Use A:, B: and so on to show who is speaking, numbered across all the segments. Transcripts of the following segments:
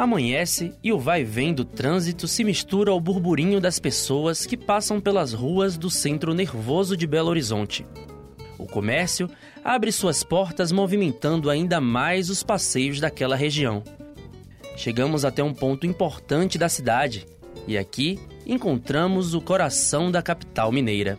A: Amanhece e o vai vem do trânsito se mistura ao burburinho das pessoas que passam pelas ruas do centro nervoso de Belo Horizonte. O comércio abre suas portas movimentando ainda mais os passeios daquela região. Chegamos até um ponto importante da cidade e aqui encontramos o coração da capital mineira.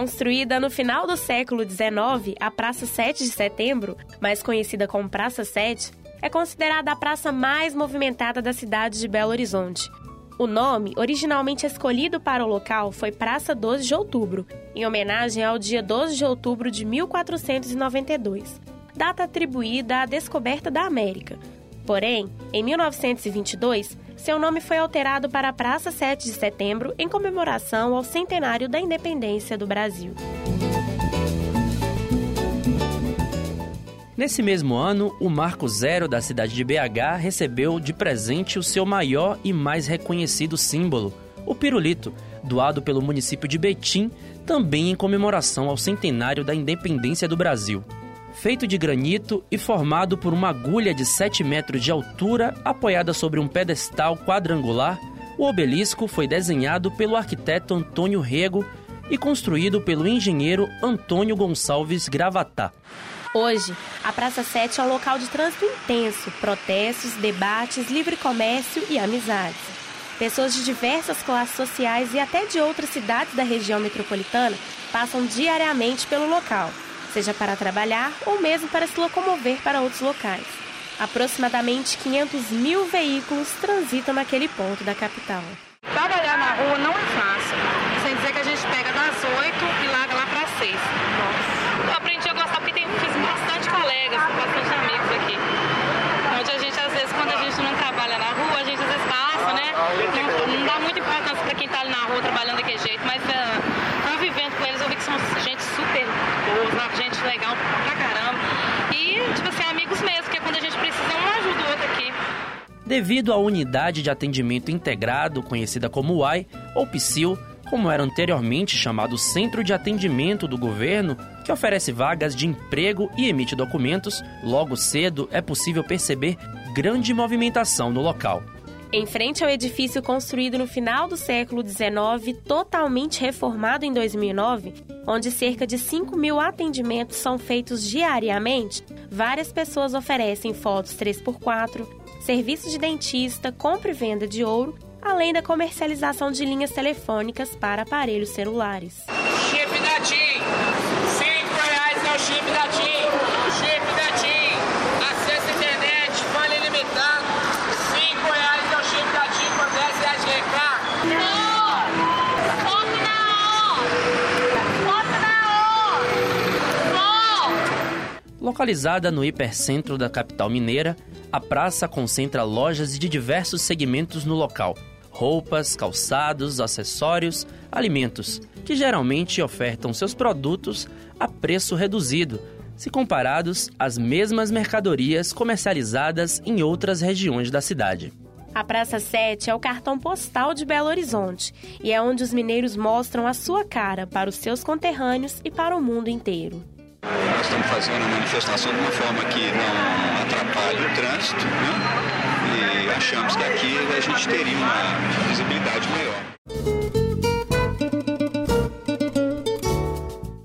B: Construída no final do século XIX, a Praça 7 de Setembro, mais conhecida como Praça 7, é considerada a praça mais movimentada da cidade de Belo Horizonte. O nome, originalmente escolhido para o local, foi Praça 12 de Outubro, em homenagem ao dia 12 de outubro de 1492, data atribuída à descoberta da América. Porém, em 1922, seu nome foi alterado para Praça 7 de Setembro em comemoração ao centenário da independência do Brasil.
A: Nesse mesmo ano, o Marco Zero da cidade de BH recebeu de presente o seu maior e mais reconhecido símbolo, o pirulito, doado pelo município de Betim, também em comemoração ao centenário da independência do Brasil feito de granito e formado por uma agulha de 7 metros de altura apoiada sobre um pedestal quadrangular, o obelisco foi desenhado pelo arquiteto Antônio Rego e construído pelo engenheiro Antônio Gonçalves Gravatá.
B: Hoje, a Praça 7 é um local de trânsito intenso, protestos, debates, livre comércio e amizades. Pessoas de diversas classes sociais e até de outras cidades da região metropolitana passam diariamente pelo local seja para trabalhar ou mesmo para se locomover para outros locais. Aproximadamente 500 mil veículos transitam naquele ponto da capital.
C: Trabalhar na rua não é fácil, sem dizer que a gente pega das 8 e larga lá para 6. Eu aprendi a gostar porque tem, fiz bastante colegas, bastante amigos aqui. Onde a gente, às vezes, quando a gente não trabalha na rua, a gente às vezes passa, né? Não, não dá muita importância para quem está ali na rua trabalhando daquele jeito, mas uh, convivendo com eles, eu vi que são gente super boa, gente legal pra caramba. E, tipo assim, amigos mesmo, que é quando a gente precisa, um ajuda o outro aqui.
A: Devido à unidade de atendimento integrado, conhecida como UAI ou PSIL, como era anteriormente chamado Centro de Atendimento do Governo, que oferece vagas de emprego e emite documentos, logo cedo é possível perceber grande movimentação no local.
B: Em frente ao edifício construído no final do século XIX, totalmente reformado em 2009, onde cerca de 5 mil atendimentos são feitos diariamente, várias pessoas oferecem fotos 3x4, serviços de dentista, compra e venda de ouro, além da comercialização de linhas telefônicas para aparelhos celulares.
D: Chip da! 5 reais é o chip da TIM! Chip da TIM! Acesso à internet, vale ilimitado! 5 reais é o chip da TIM por 10 reais de recarga!
E: Não! Foco na O! Foco na O! Foco!
A: Localizada no hipercentro da capital mineira, a praça concentra lojas de diversos segmentos no local: roupas, calçados, acessórios, alimentos, que geralmente ofertam seus produtos a preço reduzido, se comparados às mesmas mercadorias comercializadas em outras regiões da cidade.
B: A Praça 7 é o cartão postal de Belo Horizonte e é onde os mineiros mostram a sua cara para os seus conterrâneos e para o mundo inteiro.
F: Nós estamos fazendo a manifestação de uma forma que não atrapalhe o trânsito, né? E achamos que aqui a gente teria uma visibilidade maior.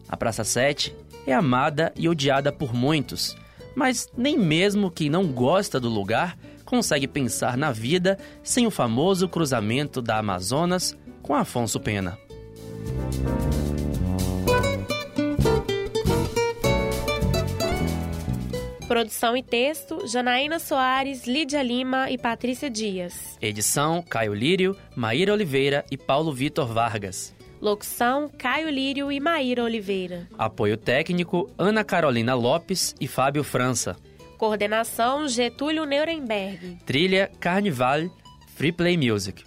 A: A Praça 7 é amada e odiada por muitos, mas nem mesmo quem não gosta do lugar consegue pensar na vida sem o famoso cruzamento da Amazonas com Afonso Pena.
B: Produção e texto: Janaína Soares, Lídia Lima e Patrícia Dias.
A: Edição: Caio Lírio, Maíra Oliveira e Paulo Vitor Vargas.
B: Locução: Caio Lírio e Maíra Oliveira.
A: Apoio técnico: Ana Carolina Lopes e Fábio França.
B: Coordenação: Getúlio Nuremberg.
A: Trilha: Carnival, Free Play Music.